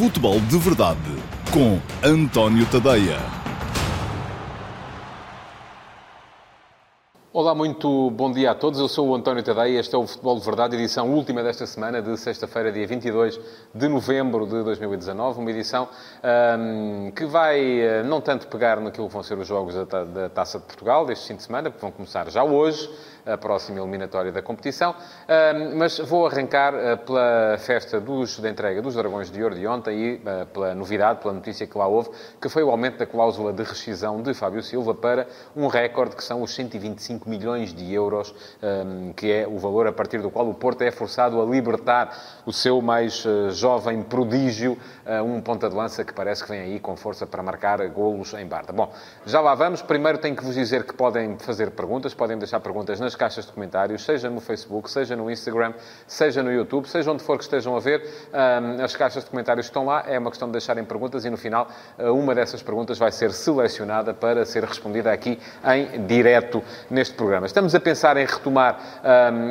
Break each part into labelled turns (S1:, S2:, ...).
S1: Futebol de Verdade com António Tadeia.
S2: Olá, muito bom dia a todos. Eu sou o António Tadeia. Este é o Futebol de Verdade, edição última desta semana, de sexta-feira, dia 22 de novembro de 2019. Uma edição um, que vai uh, não tanto pegar naquilo que vão ser os jogos da, da Taça de Portugal deste fim de semana, que vão começar já hoje a próxima eliminatória da competição. Mas vou arrancar ah, pela festa dos, da entrega dos Dragões de Ouro de ontem e ah, pela novidade, pela notícia que lá houve, que foi o aumento da cláusula de rescisão de Fábio Silva para um recorde que são os 125 milhões de euros, que é o valor a partir do qual o Porto é forçado a libertar o seu mais ah, jovem prodígio, um ponta de lança que parece que vem aí com força para marcar golos em Barda. Bom, já lá vamos. Primeiro tenho que vos dizer que podem fazer perguntas, podem deixar perguntas nas caixas de comentários, seja no Facebook, seja no Instagram, seja no YouTube, seja onde for que estejam a ver, as caixas de comentários estão lá. É uma questão de deixarem perguntas e no final ah, uma dessas perguntas vai ser selecionada para ser respondida aqui em direto neste programa. Estamos a pensar em retomar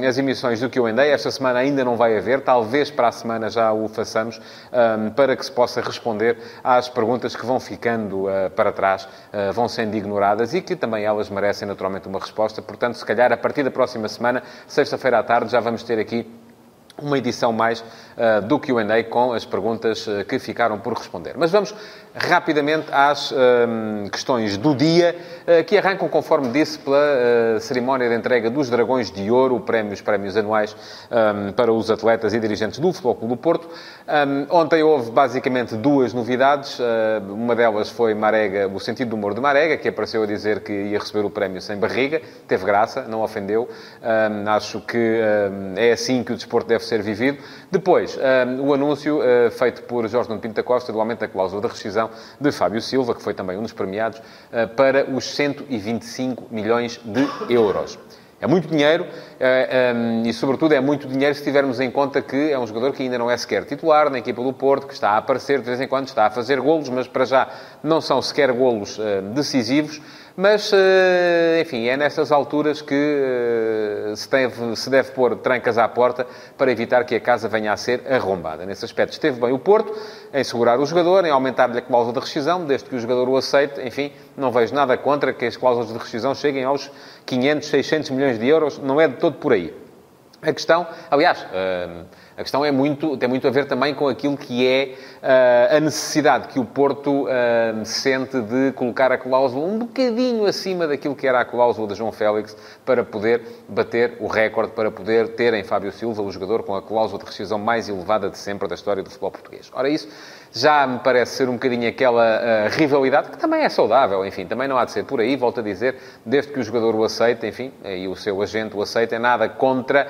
S2: as emissões do que eu andei. Esta semana ainda não vai haver, talvez para a semana já o façamos, para que se possa responder às perguntas que vão ficando uh, para trás, uh, vão sendo ignoradas e que também elas merecem naturalmente uma resposta. Portanto, se calhar a partir da próxima semana, sexta-feira à tarde, já vamos ter aqui uma edição mais uh, do Q&A com as perguntas uh, que ficaram por responder. Mas vamos rapidamente às uh, questões do dia, que arrancam, conforme disse, pela cerimónia de entrega dos Dragões de Ouro, prémios, os prémios anuais um, para os atletas e dirigentes do Futebol Clube do Porto. Um, ontem houve basicamente duas novidades. uma delas foi Marega, o sentido do humor de Marega, que apareceu a dizer que ia receber o prémio sem barriga. Teve graça, não ofendeu. Um, acho que é assim que o desporto deve ser vivido. Depois, um, o anúncio uh, feito por Jorge Nuno Pinto da Costa do aumento da cláusula de rescisão de Fábio Silva, que foi também um dos premiados, uh, para os 125 milhões de euros. É muito dinheiro um, e, sobretudo, é muito dinheiro se tivermos em conta que é um jogador que ainda não é sequer titular na equipa do Porto, que está a aparecer de vez em quando, está a fazer golos, mas para já não são sequer golos decisivos. Mas, eh, enfim, é nessas alturas que eh, se deve, se deve pôr trancas à porta para evitar que a casa venha a ser arrombada. Nesse aspecto esteve bem o Porto em segurar o jogador, em aumentar-lhe a cláusula de rescisão, desde que o jogador o aceite. Enfim, não vejo nada contra que as cláusulas de rescisão cheguem aos 500, 600 milhões de euros. Não é de todo por aí. A questão, aliás, uh, a questão é muito, tem muito a ver também com aquilo que é uh, a necessidade que o Porto uh, sente de colocar a cláusula um bocadinho acima daquilo que era a cláusula de João Félix para poder bater o recorde, para poder ter em Fábio Silva o jogador com a cláusula de rescisão mais elevada de sempre da história do futebol português. Ora, isso já me parece ser um bocadinho aquela uh, rivalidade, que também é saudável, enfim, também não há de ser por aí, volto a dizer, desde que o jogador o aceite, enfim, e o seu agente o aceite, é nada contra,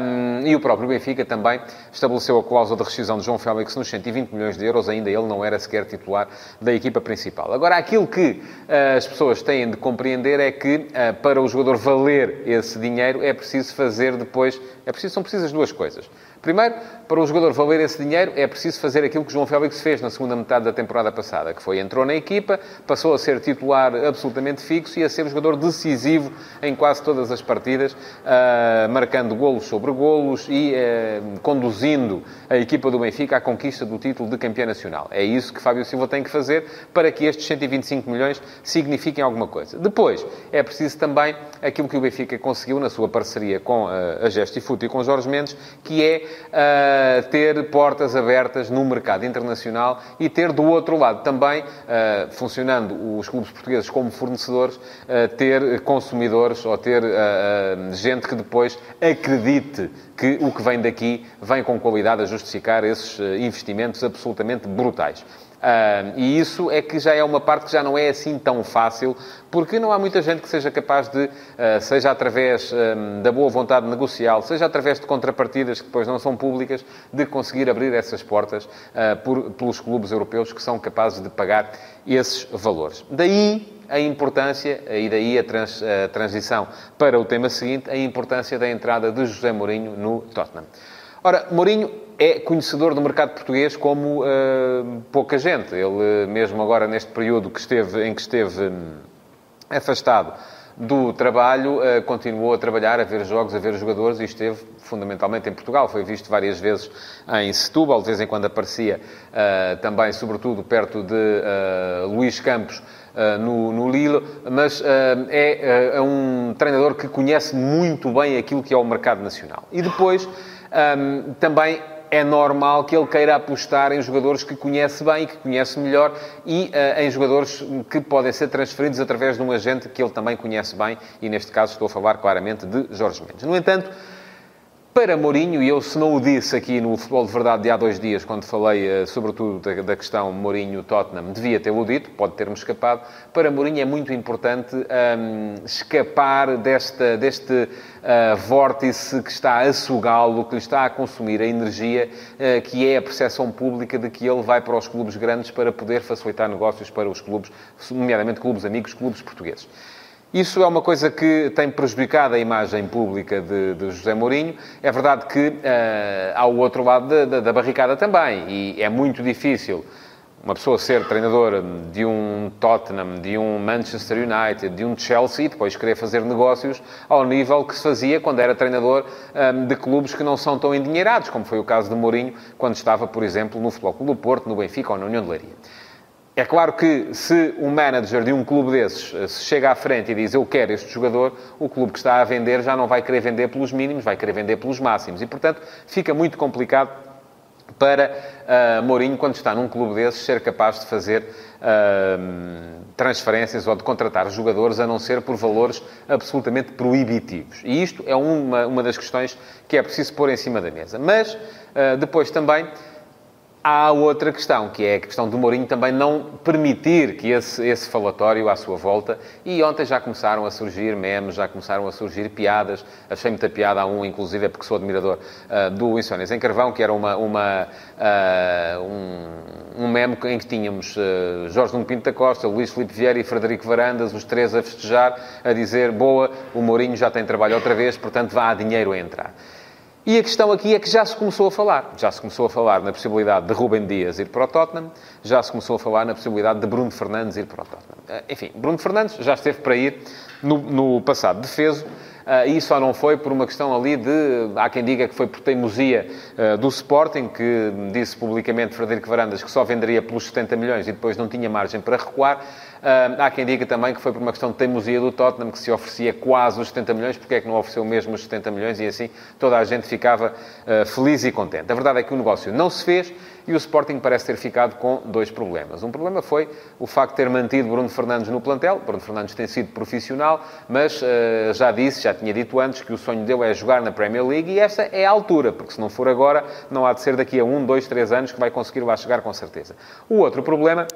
S2: um, e o próprio Benfica também estabeleceu a cláusula de rescisão de João Félix nos 120 milhões de euros, ainda ele não era sequer titular da equipa principal. Agora, aquilo que uh, as pessoas têm de compreender é que, uh, para o jogador valer esse dinheiro, é preciso fazer depois, é preciso, são precisas duas coisas. Primeiro, para o jogador valer esse dinheiro, é preciso fazer aquilo que João Félix fez na segunda metade da temporada passada, que foi entrou na equipa, passou a ser titular absolutamente fixo e a ser um jogador decisivo em quase todas as partidas, uh, marcando golos sobre golos e uh, conduzindo a equipa do Benfica à conquista do título de campeão nacional. É isso que Fábio Silva tem que fazer para que estes 125 milhões signifiquem alguma coisa. Depois, é preciso também aquilo que o Benfica conseguiu na sua parceria com uh, a Gestifoot e com Jorge Mendes, que é uh, ter portas abertas no mercado internacional e ter do outro lado também, uh, funcionando os clubes portugueses como fornecedores, uh, ter consumidores ou ter gente que depois acredite que o que vem daqui vem com qualidade a justificar esses investimentos absolutamente brutais. Uh, e isso é que já é uma parte que já não é assim tão fácil, porque não há muita gente que seja capaz de, uh, seja através um, da boa vontade negocial, seja através de contrapartidas que depois não são públicas, de conseguir abrir essas portas uh, por, pelos clubes europeus que são capazes de pagar esses valores. Daí a importância, e daí a, trans, a transição para o tema seguinte, a importância da entrada de José Mourinho no Tottenham. Ora, Mourinho é conhecedor do mercado português como uh, pouca gente. Ele, mesmo agora neste período que esteve, em que esteve um, afastado do trabalho, uh, continuou a trabalhar, a ver jogos, a ver jogadores e esteve fundamentalmente em Portugal. Foi visto várias vezes em Setúbal, de vez em quando aparecia uh, também, sobretudo, perto de uh, Luís Campos, no, no Lille, mas é, é, um treinador que conhece muito bem aquilo que é o mercado nacional. E depois, um, também é normal que ele queira apostar em jogadores que conhece bem, que conhece melhor e uh, em jogadores que podem ser transferidos através de um agente que ele também conhece bem e, neste caso, estou a falar claramente de Jorge Mendes. No entanto, para Mourinho, e eu se não o disse aqui no Futebol de Verdade de há dois dias, quando falei uh, sobretudo da, da questão Mourinho-Tottenham, devia tê-lo dito, pode ter-me escapado. Para Mourinho é muito importante um, escapar desta, deste uh, vórtice que está a sugá-lo, que lhe está a consumir a energia, uh, que é a percepção pública de que ele vai para os clubes grandes para poder facilitar negócios para os clubes, nomeadamente clubes amigos, clubes portugueses. Isso é uma coisa que tem prejudicado a imagem pública de, de José Mourinho. É verdade que uh, há o outro lado da, da, da barricada também, e é muito difícil uma pessoa ser treinador de um Tottenham, de um Manchester United, de um Chelsea, e depois querer fazer negócios ao nível que se fazia quando era treinador um, de clubes que não são tão endinheirados, como foi o caso de Mourinho, quando estava, por exemplo, no Futebol Clube do Porto, no Benfica ou na União de Leiria. É claro que se um manager de um clube desses eh, se chega à frente e diz eu quero este jogador, o clube que está a vender já não vai querer vender pelos mínimos, vai querer vender pelos máximos. E, portanto, fica muito complicado para uh, Mourinho, quando está num clube desses, ser capaz de fazer uh, transferências ou de contratar jogadores, a não ser por valores absolutamente proibitivos. E isto é uma, uma das questões que é preciso pôr em cima da mesa. Mas, uh, depois também Há outra questão, que é a questão do Mourinho também não permitir que esse, esse falatório à sua volta, e ontem já começaram a surgir memes, já começaram a surgir piadas, achei muita piada a um, inclusive é porque sou admirador uh, do Insónias em Carvão, que era uma, uma, uh, um, um meme em que tínhamos uh, Jorge Nuno Pinto da Costa, Luís Filipe Vieira e Frederico Varandas, os três a festejar, a dizer, boa, o Mourinho já tem trabalho outra vez, portanto vá a dinheiro a entrar. E a questão aqui é que já se começou a falar. Já se começou a falar na possibilidade de Rubem Dias ir para o Tottenham, já se começou a falar na possibilidade de Bruno Fernandes ir para o Tottenham. Eh, enfim, Bruno Fernandes já esteve para ir no, no passado defeso, Uh, e só não foi por uma questão ali de. Há quem diga que foi por teimosia uh, do Sporting, que disse publicamente Frederico Varandas que só venderia pelos 70 milhões e depois não tinha margem para recuar. Há quem diga também que foi por uma questão de teimosia do Tottenham, que se oferecia quase os 70 milhões, porque é que não ofereceu mesmo os 70 milhões e assim toda a gente ficava feliz e contente. A verdade é que o negócio não se fez e o Sporting parece ter ficado com dois problemas. Um problema foi o facto de ter mantido Bruno Fernandes no plantel. Bruno Fernandes tem sido profissional, mas uh, já disse, já tinha dito antes, que o sonho dele é jogar na Premier League e essa é a altura, porque se não for agora, não há de ser daqui a um, dois, três anos que vai conseguir lá chegar com certeza. O outro problema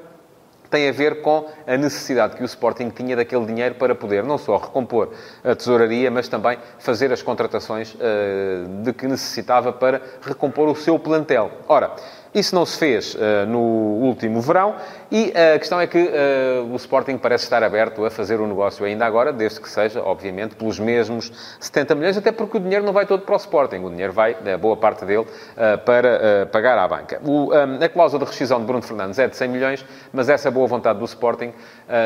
S2: tem a ver com a necessidade que o Sporting tinha daquele dinheiro para poder não só recompor a tesouraria, mas também fazer as contratações uh, de que necessitava para recompor o seu plantel. Ora, isso não se fez uh, no último verão e a questão é que uh, o Sporting parece estar aberto a fazer o negócio ainda agora, desde que seja, obviamente, pelos mesmos 70 milhões, até porque o dinheiro não vai todo para o Sporting, o dinheiro vai, a boa parte dele, uh, para pagar à banca. O, um, a cláusula de rescisão de Bruno Fernandes é de 100 milhões, mas essa boa vontade do Sporting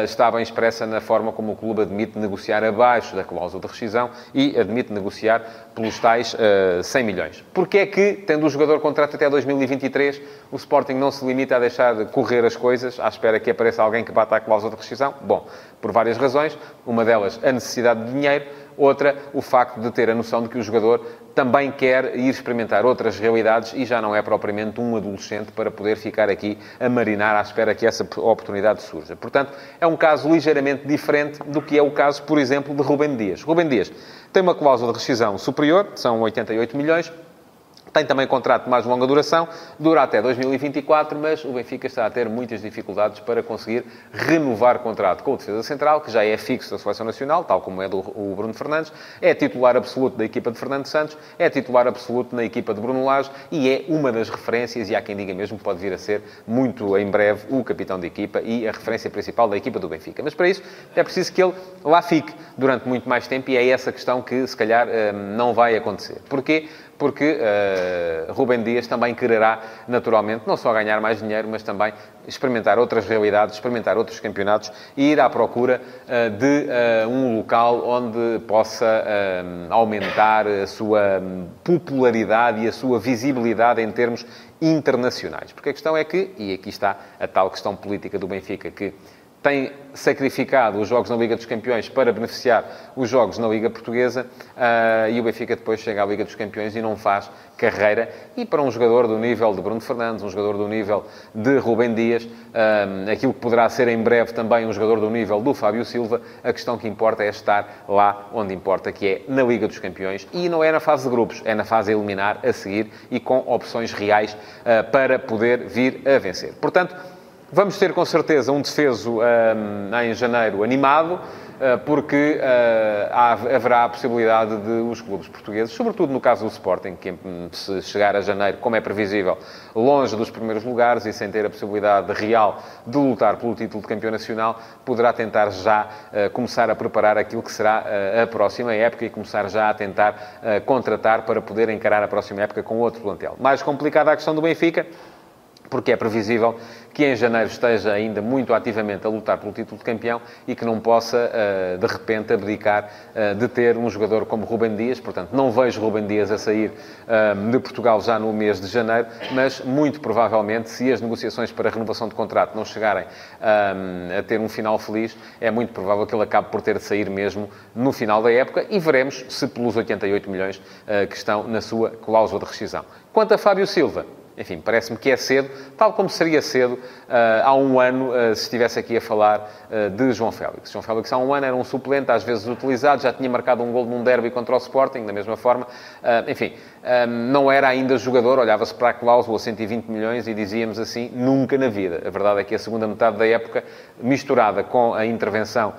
S2: está bem expressa na forma como o clube admite negociar abaixo da cláusula de rescisão e admite negociar pelos tais 100 milhões. Porquê é que, tendo o jogador contrato até 2023, o Sporting não se limita a deixar de correr as coisas à espera que apareça alguém que bata a cláusula de rescisão? Bom, por várias razões. Uma delas, a necessidade de dinheiro. Outra, o facto de ter a noção de que o jogador também quer ir experimentar outras realidades e já não é propriamente um adolescente para poder ficar aqui a marinar à espera que essa oportunidade surja. Portanto, é um caso ligeiramente diferente do que é o caso, por exemplo, de Rubem Dias. Rubem Dias tem uma cláusula de rescisão superior, são 88 milhões, tem também contrato de mais longa duração, dura até 2024, mas o Benfica está a ter muitas dificuldades para conseguir renovar contrato com o defesa central, que já é fixo da Seleção Nacional, tal como é do o Bruno Fernandes, é titular absoluto da equipa de Fernando Santos, é titular absoluto na equipa de Bruno Lage e é uma das referências, e há quem diga mesmo que pode vir a ser, muito em breve, o capitão da equipa e a referência principal da equipa do Benfica. Mas para isso é preciso que ele lá fique durante muito mais tempo e é essa questão que, se calhar, eh, não vai acontecer. Porquê? Porque uh, Rubem Dias também quererá, naturalmente, não só ganhar mais dinheiro, mas também experimentar outras realidades, experimentar outros campeonatos e ir à procura uh, de uh, um local onde possa aumentar a sua popularidade e a sua visibilidade em termos internacionais. Porque a questão é que, e aqui está a tal questão política do Benfica, que tem sacrificado os jogos na Liga dos Campeões para beneficiar os jogos na Liga Portuguesa uh, e o Benfica depois chega à Liga dos Campeões e não faz carreira. E para um jogador do nível de Bruno Fernandes, um jogador do nível de Rubem Dias, uh, aquilo que poderá ser em breve também um jogador do nível do Fábio Silva, a questão que importa é estar lá onde importa, que é na Liga dos Campeões. E não é na fase de grupos, é na fase a eliminar, a seguir e com opções reais uh, para poder vir a vencer. Portanto, Vamos ter com certeza um defeso um, em janeiro animado, uh, porque uh, há, haverá a possibilidade de os clubes portugueses, sobretudo no caso do Sporting, que se chegar a janeiro, como é previsível, longe dos primeiros lugares e sem ter a possibilidade real de lutar pelo título de campeão nacional, poderá tentar já uh, começar a preparar aquilo que será a próxima época e começar já a tentar contratar para poder encarar a próxima época com outro plantel. Mais complicada a questão do Benfica porque é previsível que em janeiro esteja ainda muito ativamente a lutar pelo título de campeão e que não possa, eh, de repente, abdicar eh, de ter um jogador como Rubem Dias. Portanto, não vejo Rubem Dias a sair eh, de Portugal já no mês de janeiro, mas muito provavelmente, se as negociações para a renovação de contrato não chegarem a ter um final feliz, é muito provável que ele acabe por ter de sair mesmo no final da época e veremos se pelos 88 milhões que estão na sua cláusula de rescisão. Quanto a Fábio Silva, enfim, parece-me que é cedo, tal como seria cedo uh, há um ano uh, se estivesse aqui a falar uh, de João Félix. João Félix há um ano era um suplente, às vezes utilizado, já tinha marcado um gol num derby contra o Sporting, da mesma forma. enfim, não era ainda jogador, olhava-se para a cláusula 120 milhões e dizíamos assim, nunca na vida. A verdade é que a segunda metade da época, misturada com a intervenção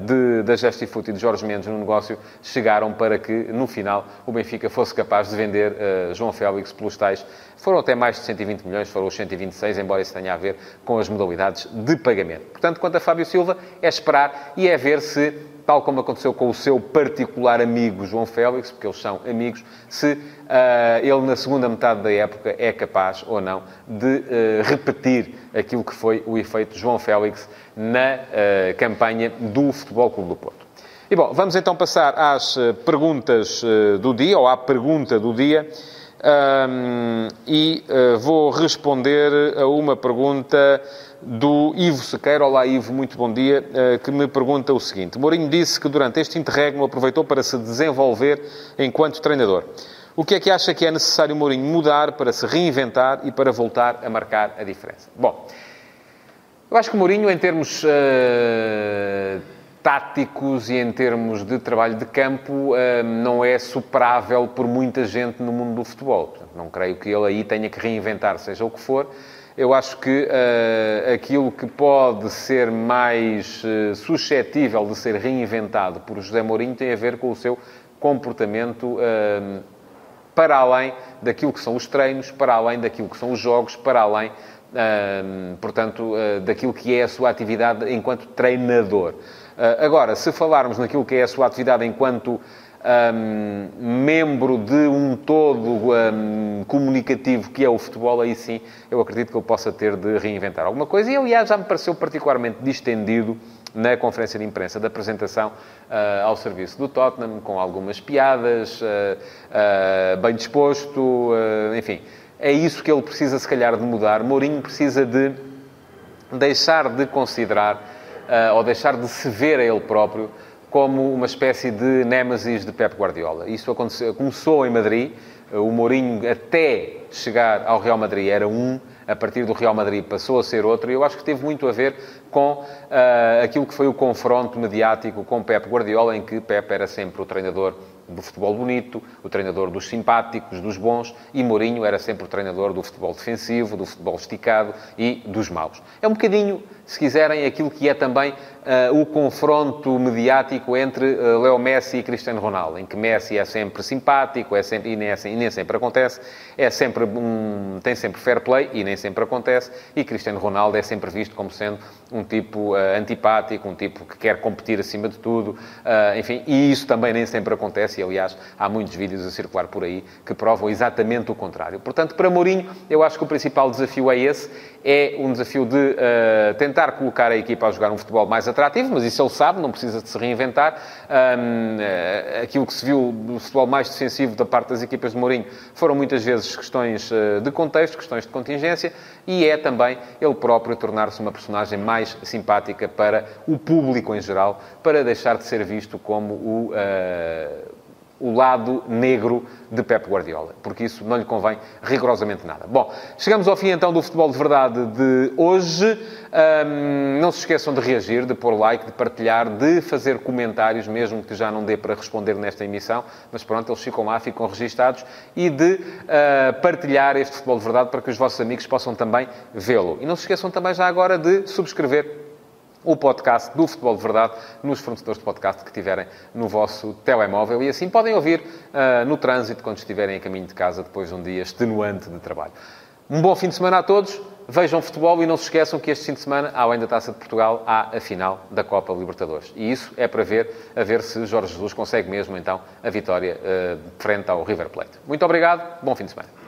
S2: de, da Gestifute e de Jorge Mendes no negócio, chegaram para que, no final, o Benfica fosse capaz de vender João Félix pelos tais foram até mais de 120 milhões, foram os 126, embora isso tenha a ver com as modalidades de pagamento. Portanto, quanto a Fábio Silva, é esperar e é ver se, tal como aconteceu com o seu particular amigo João Félix, porque eles são amigos, se uh, ele na segunda metade da época é capaz ou não de uh, repetir aquilo que foi o efeito João Félix na uh, campanha do Futebol Clube do Porto. E bom, vamos então passar às perguntas do dia, ou à pergunta do dia. Um, e uh, vou responder a uma pergunta do Ivo Sequeira. Olá, Ivo, muito bom dia. Uh, que me pergunta o seguinte: Mourinho disse que durante este interregno aproveitou para se desenvolver enquanto treinador. O que é que acha que é necessário Mourinho mudar para se reinventar e para voltar a marcar a diferença? Bom, eu acho que Mourinho, em termos. Uh táticos e em termos de trabalho de campo hum, não é superável por muita gente no mundo do futebol. Não creio que ele aí tenha que reinventar, seja o que for. Eu acho que uh, aquilo que pode ser mais uh, suscetível de ser reinventado por José Mourinho tem a ver com o seu comportamento uh, para além daquilo que são os treinos, para além daquilo que são os jogos, para além, portanto, daquilo que é a sua atividade enquanto treinador. Ah, agora, se falarmos naquilo que é a sua atividade enquanto um, membro de um todo um, comunicativo que é o futebol, aí sim eu acredito que ele possa ter de reinventar alguma coisa. E, aliás, já me pareceu particularmente distendido na conferência de imprensa da apresentação uh, ao serviço do Tottenham, com algumas piadas, uh, uh, bem disposto, enfim. É isso que ele precisa, se calhar, de mudar. Mourinho precisa de deixar de considerar ou deixar de se ver a ele próprio como uma espécie de némesis de Pep Guardiola. Isso começou em Madrid, uh, o Mourinho até chegar ao Real Madrid era um, a partir do Real Madrid passou a ser outro, e eu acho que teve muito a ver com uh, aquilo que foi o confronto mediático com Pep Guardiola, em que Pep era sempre o treinador do futebol bonito, o treinador dos simpáticos, dos bons, e Mourinho era sempre o treinador do futebol defensivo, do futebol esticado e dos maus. É um bocadinho, se quiserem, aquilo que é também uh, o confronto mediático entre uh, Leo Messi e Cristiano Ronaldo, em que Messi é sempre simpático, é sempre, e, nem, é, e nem sempre acontece, é sempre um, tem sempre fair play, e nem sempre acontece, e Cristiano Ronaldo é sempre visto como sendo um tipo uh, antipático, um tipo que quer competir acima de tudo, enfim, e isso também nem sempre acontece, e aliás, há muitos vídeos a circular por aí que provam exatamente o contrário. Portanto, para Mourinho, eu acho que o principal desafio é esse, é um desafio de uh, tentar colocar a equipa a jogar um futebol mais atrativo, mas isso ele sabe, não precisa de se reinventar. Um, uh, aquilo que se viu do futebol mais defensivo da parte das equipas de Mourinho foram muitas vezes questões uh, de contexto, questões de contingência, e é também ele próprio tornar-se uma personagem mais simpática para o público em geral, para deixar de ser visto como o o lado negro de Pep Guardiola, porque isso não lhe convém rigorosamente nada. Bom, chegamos ao fim então do Futebol de Verdade de hoje. Um, não se esqueçam de reagir, de pôr like, de partilhar, de fazer comentários, mesmo que já não dê para responder nesta emissão, mas pronto, eles ficam lá, ficam registados, e de uh, partilhar este Futebol de Verdade para que os vossos amigos possam também vê-lo. E não se esqueçam também já agora de subscrever o podcast do Futebol de Verdade nos fornecedores de podcast que tiverem no vosso telemóvel e assim podem ouvir uh, no trânsito quando estiverem a caminho de casa depois de um dia extenuante de trabalho. Um bom fim de semana a todos, vejam futebol e não se esqueçam que este fim de semana, além da Taça de Portugal, há a final da Copa Libertadores. E isso é para ver, a ver se Jorge Jesus consegue mesmo então a vitória uh, frente ao River Plate. Muito obrigado, bom fim de semana.